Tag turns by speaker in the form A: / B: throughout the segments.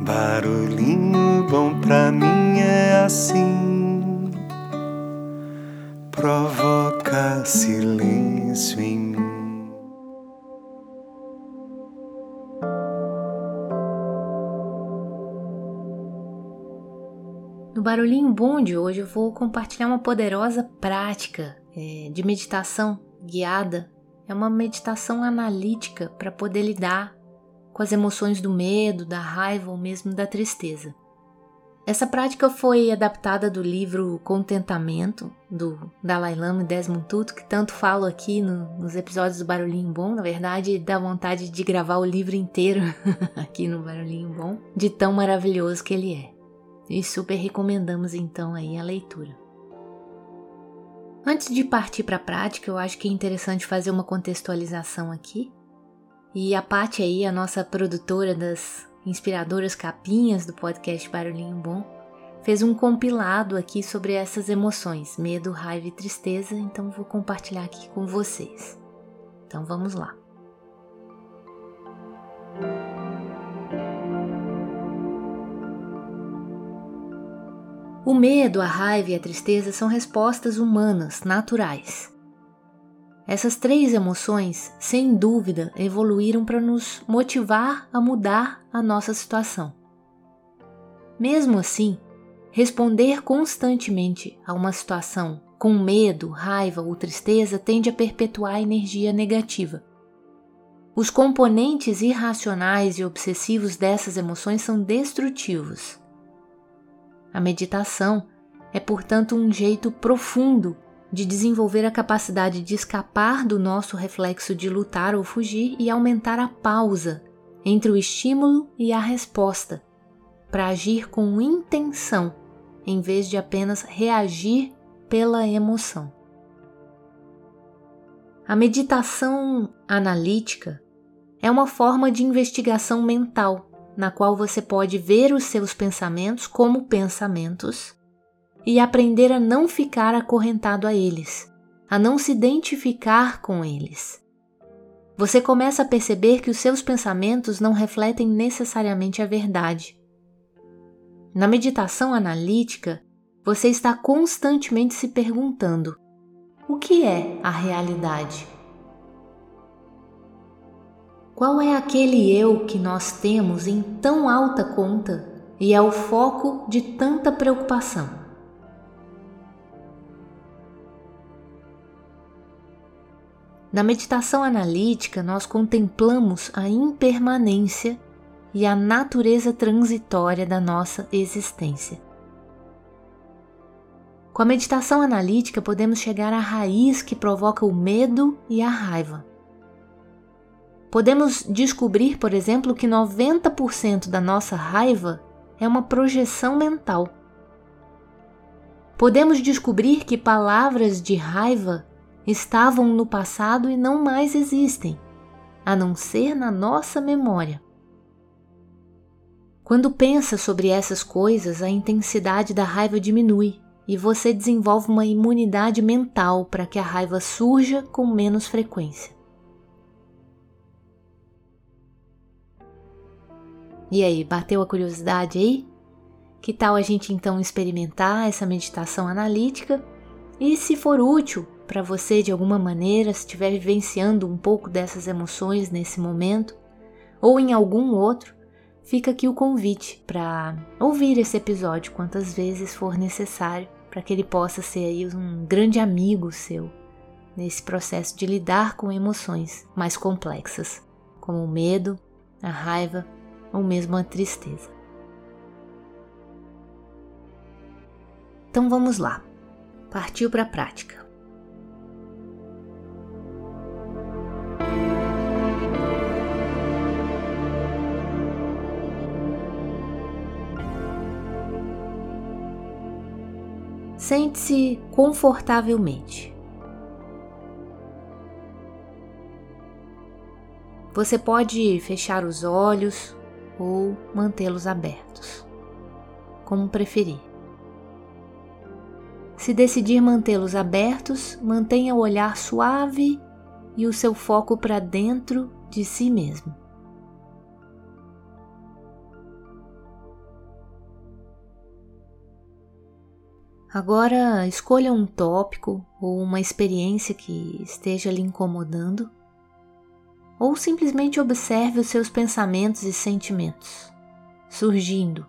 A: Barulhinho bom pra mim é assim, provoca silêncio em mim.
B: No Barulhinho Bom de hoje eu vou compartilhar uma poderosa prática é, de meditação guiada. É uma meditação analítica para poder lidar com as emoções do medo, da raiva ou mesmo da tristeza. Essa prática foi adaptada do livro Contentamento, do Dalai Lama e Desmond Tutu, que tanto falo aqui no, nos episódios do Barulhinho Bom. Na verdade, dá vontade de gravar o livro inteiro aqui no Barulhinho Bom, de tão maravilhoso que ele é. E super recomendamos então aí a leitura. Antes de partir para a prática, eu acho que é interessante fazer uma contextualização aqui. E a Paty aí, a nossa produtora das inspiradoras capinhas do podcast Barulhinho Bom, fez um compilado aqui sobre essas emoções, medo, raiva e tristeza, então vou compartilhar aqui com vocês. Então vamos lá. O medo, a raiva e a tristeza são respostas humanas, naturais. Essas três emoções, sem dúvida, evoluíram para nos motivar a mudar a nossa situação. Mesmo assim, responder constantemente a uma situação com medo, raiva ou tristeza tende a perpetuar a energia negativa. Os componentes irracionais e obsessivos dessas emoções são destrutivos. A meditação é, portanto, um jeito profundo de desenvolver a capacidade de escapar do nosso reflexo de lutar ou fugir e aumentar a pausa entre o estímulo e a resposta, para agir com intenção em vez de apenas reagir pela emoção. A meditação analítica é uma forma de investigação mental na qual você pode ver os seus pensamentos como pensamentos e aprender a não ficar acorrentado a eles, a não se identificar com eles. Você começa a perceber que os seus pensamentos não refletem necessariamente a verdade. Na meditação analítica, você está constantemente se perguntando: o que é a realidade? Qual é aquele eu que nós temos em tão alta conta e é o foco de tanta preocupação? Na meditação analítica, nós contemplamos a impermanência e a natureza transitória da nossa existência. Com a meditação analítica, podemos chegar à raiz que provoca o medo e a raiva. Podemos descobrir, por exemplo, que 90% da nossa raiva é uma projeção mental. Podemos descobrir que palavras de raiva estavam no passado e não mais existem, a não ser na nossa memória. Quando pensa sobre essas coisas, a intensidade da raiva diminui e você desenvolve uma imunidade mental para que a raiva surja com menos frequência. E aí, bateu a curiosidade aí? Que tal a gente então experimentar essa meditação analítica? E se for útil, para você de alguma maneira, se estiver vivenciando um pouco dessas emoções nesse momento, ou em algum outro, fica aqui o convite para ouvir esse episódio quantas vezes for necessário, para que ele possa ser aí um grande amigo seu nesse processo de lidar com emoções mais complexas, como o medo, a raiva ou mesmo a tristeza. Então vamos lá. Partiu para a prática. Sente-se confortavelmente. Você pode fechar os olhos ou mantê-los abertos, como preferir. Se decidir mantê-los abertos, mantenha o olhar suave e o seu foco para dentro de si mesmo. Agora escolha um tópico ou uma experiência que esteja lhe incomodando, ou simplesmente observe os seus pensamentos e sentimentos surgindo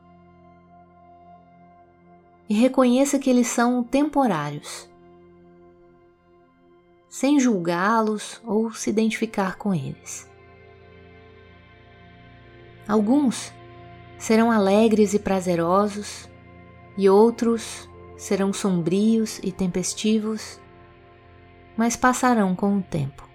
B: e reconheça que eles são temporários, sem julgá-los ou se identificar com eles. Alguns serão alegres e prazerosos, e outros serão sombrios e tempestivos, mas passarão com o tempo.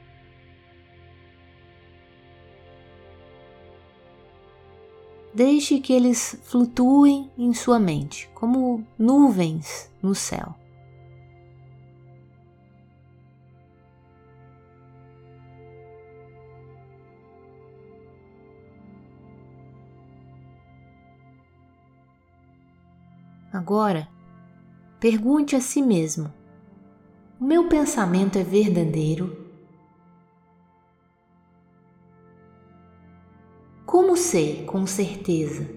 B: Deixe que eles flutuem em sua mente, como nuvens no céu. Agora, pergunte a si mesmo: o meu pensamento é verdadeiro? Como sei com certeza?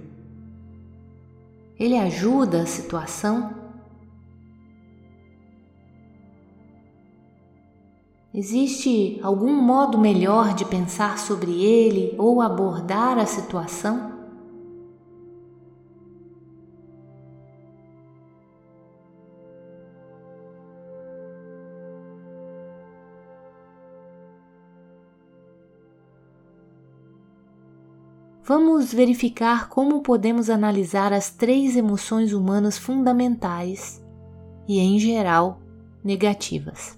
B: Ele ajuda a situação? Existe algum modo melhor de pensar sobre ele ou abordar a situação? Vamos verificar como podemos analisar as três emoções humanas fundamentais e, em geral, negativas.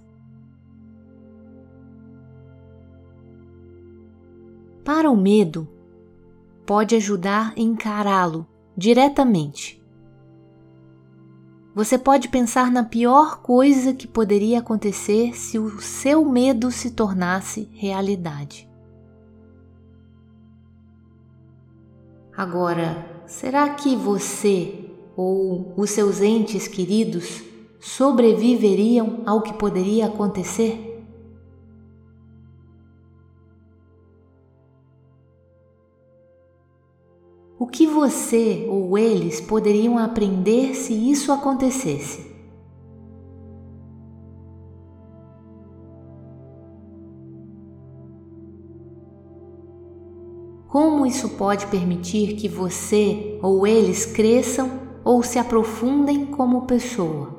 B: Para o medo, pode ajudar a encará-lo diretamente. Você pode pensar na pior coisa que poderia acontecer se o seu medo se tornasse realidade. Agora, será que você ou os seus entes queridos sobreviveriam ao que poderia acontecer? O que você ou eles poderiam aprender se isso acontecesse? Como isso pode permitir que você ou eles cresçam ou se aprofundem como pessoa?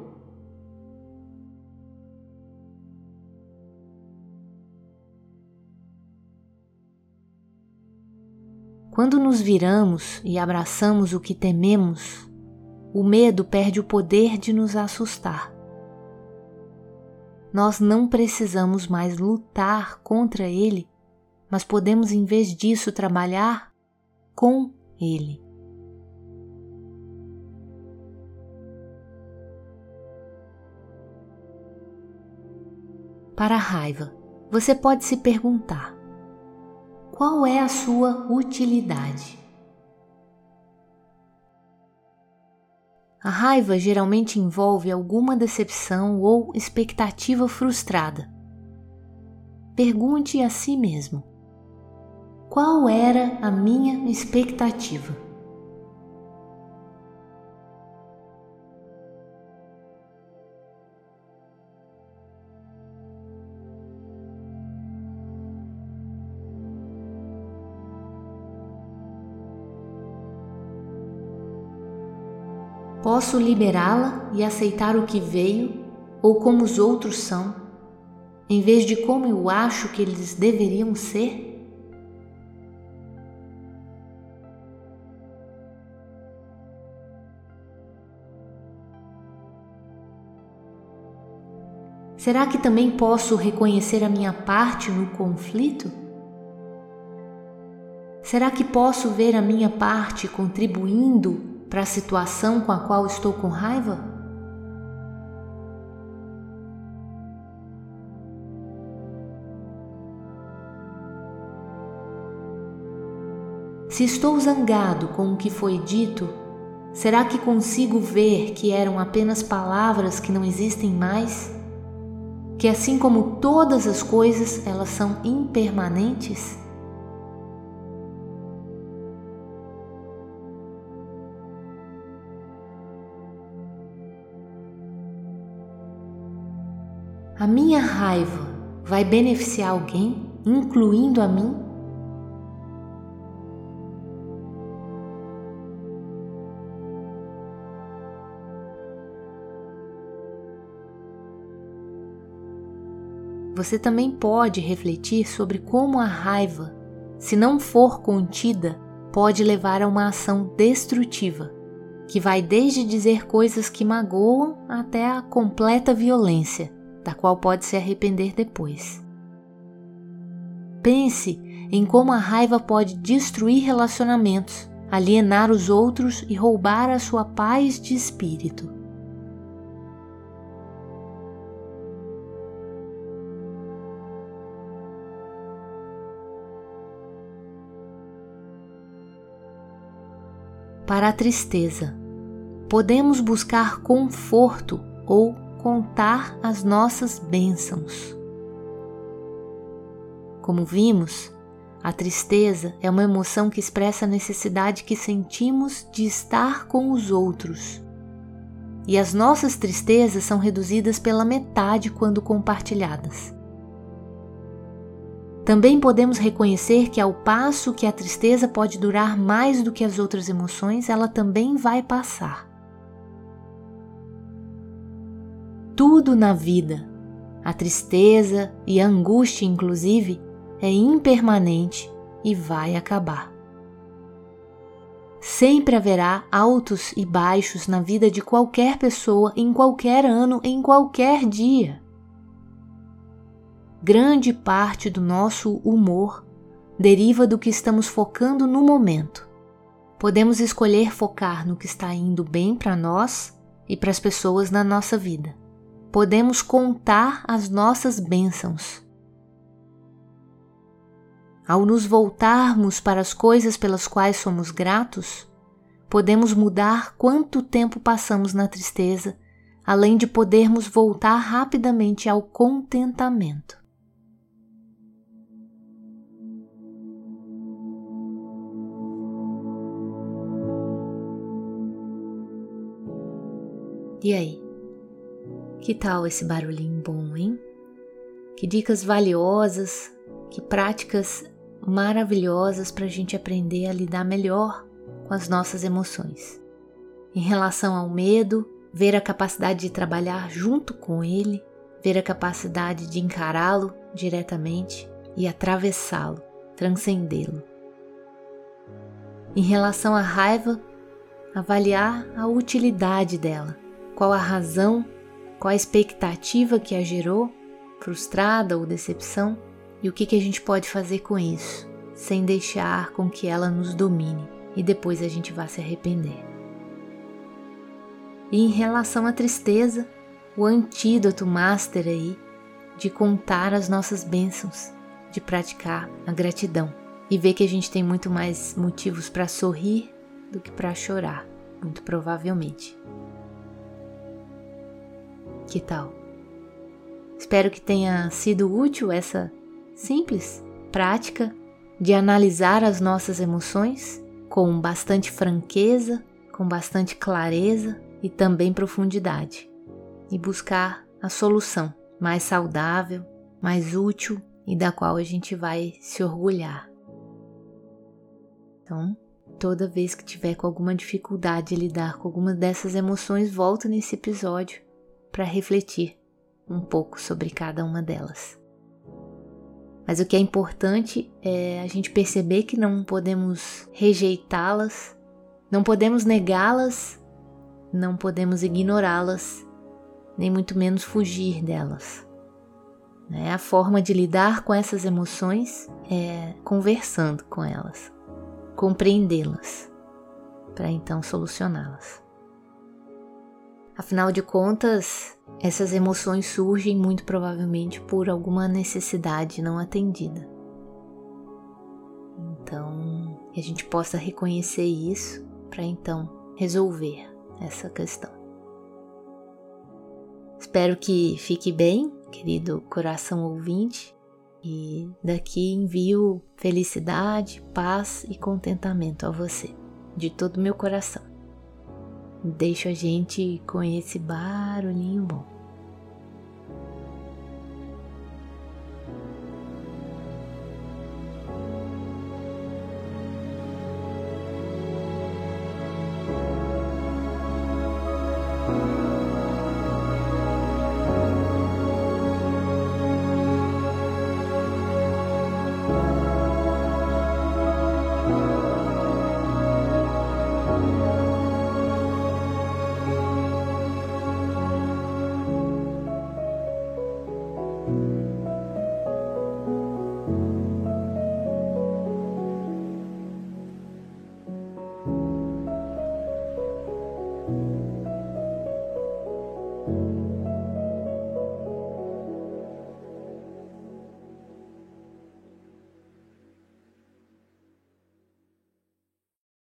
B: Quando nos viramos e abraçamos o que tememos, o medo perde o poder de nos assustar. Nós não precisamos mais lutar contra ele mas podemos, em vez disso, trabalhar com Ele. Para a raiva, você pode se perguntar: qual é a sua utilidade? A raiva geralmente envolve alguma decepção ou expectativa frustrada. Pergunte a si mesmo: qual era a minha expectativa. Posso liberá-la e aceitar o que veio ou como os outros são, em vez de como eu acho que eles deveriam ser? Será que também posso reconhecer a minha parte no conflito? Será que posso ver a minha parte contribuindo para a situação com a qual estou com raiva? Se estou zangado com o que foi dito, será que consigo ver que eram apenas palavras que não existem mais? que assim como todas as coisas, elas são impermanentes? A minha raiva vai beneficiar alguém, incluindo a mim? Você também pode refletir sobre como a raiva, se não for contida, pode levar a uma ação destrutiva, que vai desde dizer coisas que magoam até a completa violência, da qual pode se arrepender depois. Pense em como a raiva pode destruir relacionamentos, alienar os outros e roubar a sua paz de espírito. Para a tristeza. Podemos buscar conforto ou contar as nossas bênçãos. Como vimos, a tristeza é uma emoção que expressa a necessidade que sentimos de estar com os outros. E as nossas tristezas são reduzidas pela metade quando compartilhadas. Também podemos reconhecer que, ao passo que a tristeza pode durar mais do que as outras emoções, ela também vai passar. Tudo na vida, a tristeza e a angústia, inclusive, é impermanente e vai acabar. Sempre haverá altos e baixos na vida de qualquer pessoa, em qualquer ano, em qualquer dia grande parte do nosso humor deriva do que estamos focando no momento. Podemos escolher focar no que está indo bem para nós e para as pessoas na nossa vida. Podemos contar as nossas bênçãos. Ao nos voltarmos para as coisas pelas quais somos gratos, podemos mudar quanto tempo passamos na tristeza, além de podermos voltar rapidamente ao contentamento. E aí? Que tal esse barulhinho bom, hein? Que dicas valiosas, que práticas maravilhosas para a gente aprender a lidar melhor com as nossas emoções. Em relação ao medo, ver a capacidade de trabalhar junto com ele, ver a capacidade de encará-lo diretamente e atravessá-lo, transcendê-lo. Em relação à raiva, avaliar a utilidade dela qual a razão, qual a expectativa que a gerou, frustrada ou decepção, e o que, que a gente pode fazer com isso, sem deixar com que ela nos domine e depois a gente vá se arrepender. E em relação à tristeza, o antídoto master aí de contar as nossas bênçãos, de praticar a gratidão e ver que a gente tem muito mais motivos para sorrir do que para chorar, muito provavelmente. Que tal? Espero que tenha sido útil essa simples prática de analisar as nossas emoções com bastante franqueza, com bastante clareza e também profundidade, e buscar a solução mais saudável, mais útil e da qual a gente vai se orgulhar. Então, toda vez que tiver com alguma dificuldade de lidar com alguma dessas emoções, volta nesse episódio para refletir um pouco sobre cada uma delas. Mas o que é importante é a gente perceber que não podemos rejeitá-las, não podemos negá-las, não podemos ignorá-las, nem muito menos fugir delas. Né? A forma de lidar com essas emoções é conversando com elas, compreendê-las, para então solucioná-las. Afinal de contas, essas emoções surgem muito provavelmente por alguma necessidade não atendida. Então, que a gente possa reconhecer isso para então resolver essa questão. Espero que fique bem, querido coração ouvinte, e daqui envio felicidade, paz e contentamento a você, de todo meu coração. Deixa a gente com esse barulhinho bom.